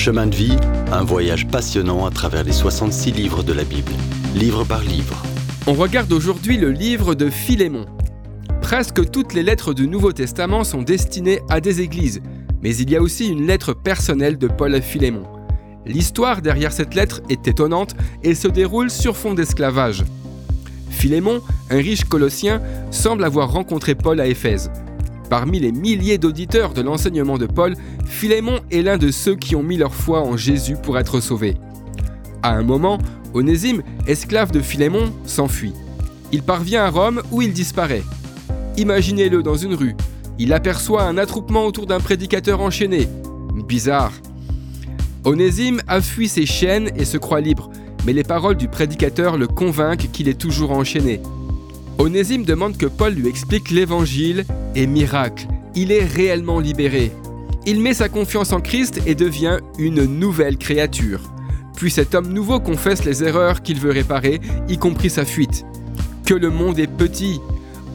Chemin de vie, un voyage passionnant à travers les 66 livres de la Bible, livre par livre. On regarde aujourd'hui le livre de Philémon. Presque toutes les lettres du Nouveau Testament sont destinées à des églises, mais il y a aussi une lettre personnelle de Paul à Philémon. L'histoire derrière cette lettre est étonnante et se déroule sur fond d'esclavage. Philémon, un riche colossien, semble avoir rencontré Paul à Éphèse. Parmi les milliers d'auditeurs de l'enseignement de Paul, Philémon est l'un de ceux qui ont mis leur foi en Jésus pour être sauvés. À un moment, Onésime, esclave de Philémon, s'enfuit. Il parvient à Rome où il disparaît. Imaginez-le dans une rue. Il aperçoit un attroupement autour d'un prédicateur enchaîné. Bizarre. Onésime a fui ses chaînes et se croit libre, mais les paroles du prédicateur le convainquent qu'il est toujours enchaîné. Onésime demande que Paul lui explique l'évangile et miracle, il est réellement libéré. Il met sa confiance en Christ et devient une nouvelle créature. Puis cet homme nouveau confesse les erreurs qu'il veut réparer, y compris sa fuite. Que le monde est petit.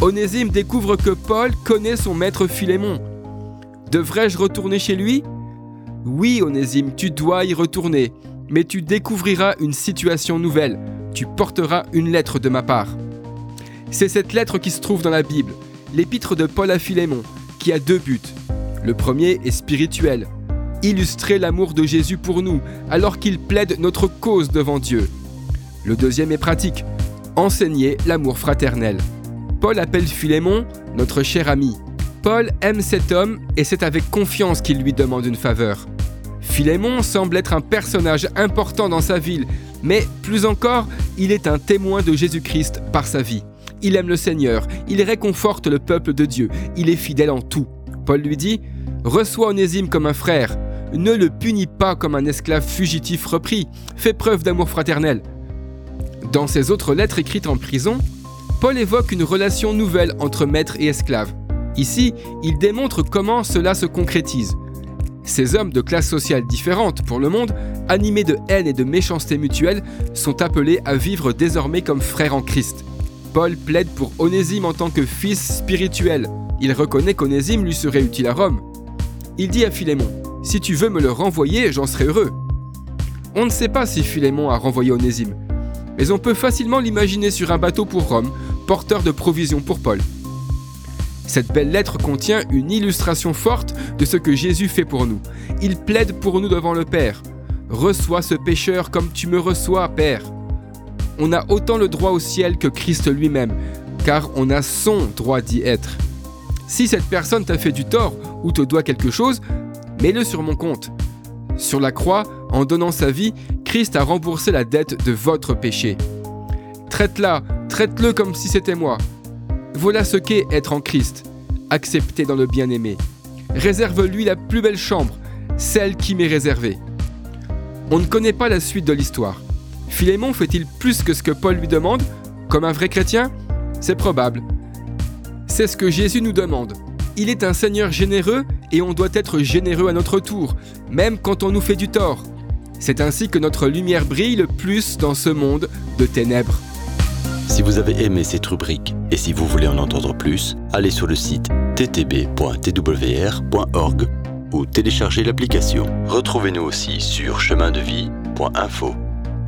Onésime découvre que Paul connaît son maître Philémon. Devrais-je retourner chez lui? Oui, Onésime, tu dois y retourner mais tu découvriras une situation nouvelle. Tu porteras une lettre de ma part. C'est cette lettre qui se trouve dans la Bible, l'épître de Paul à Philémon, qui a deux buts. Le premier est spirituel, illustrer l'amour de Jésus pour nous, alors qu'il plaide notre cause devant Dieu. Le deuxième est pratique, enseigner l'amour fraternel. Paul appelle Philémon notre cher ami. Paul aime cet homme et c'est avec confiance qu'il lui demande une faveur. Philémon semble être un personnage important dans sa ville, mais plus encore, il est un témoin de Jésus-Christ par sa vie. Il aime le Seigneur, il réconforte le peuple de Dieu, il est fidèle en tout. Paul lui dit Reçois Onésime comme un frère, ne le punis pas comme un esclave fugitif repris, fais preuve d'amour fraternel. Dans ses autres lettres écrites en prison, Paul évoque une relation nouvelle entre maître et esclave. Ici, il démontre comment cela se concrétise. Ces hommes de classes sociales différentes pour le monde, animés de haine et de méchanceté mutuelle, sont appelés à vivre désormais comme frères en Christ. Paul plaide pour Onésime en tant que fils spirituel. Il reconnaît qu'Onésime lui serait utile à Rome. Il dit à Philémon Si tu veux me le renvoyer, j'en serai heureux. On ne sait pas si Philémon a renvoyé Onésime, mais on peut facilement l'imaginer sur un bateau pour Rome, porteur de provisions pour Paul. Cette belle lettre contient une illustration forte de ce que Jésus fait pour nous. Il plaide pour nous devant le Père. Reçois ce pécheur comme tu me reçois, Père. On a autant le droit au ciel que Christ lui-même, car on a son droit d'y être. Si cette personne t'a fait du tort ou te doit quelque chose, mets-le sur mon compte. Sur la croix, en donnant sa vie, Christ a remboursé la dette de votre péché. Traite-la, traite-le comme si c'était moi. Voilà ce qu'est être en Christ, accepté dans le bien-aimé. Réserve-lui la plus belle chambre, celle qui m'est réservée. On ne connaît pas la suite de l'histoire. Philémon fait-il plus que ce que Paul lui demande? Comme un vrai chrétien? C'est probable. C'est ce que Jésus nous demande. Il est un Seigneur généreux et on doit être généreux à notre tour, même quand on nous fait du tort. C'est ainsi que notre lumière brille le plus dans ce monde de ténèbres. Si vous avez aimé cette rubrique et si vous voulez en entendre plus, allez sur le site ttb.twr.org ou téléchargez l'application. Retrouvez-nous aussi sur chemindevie.info.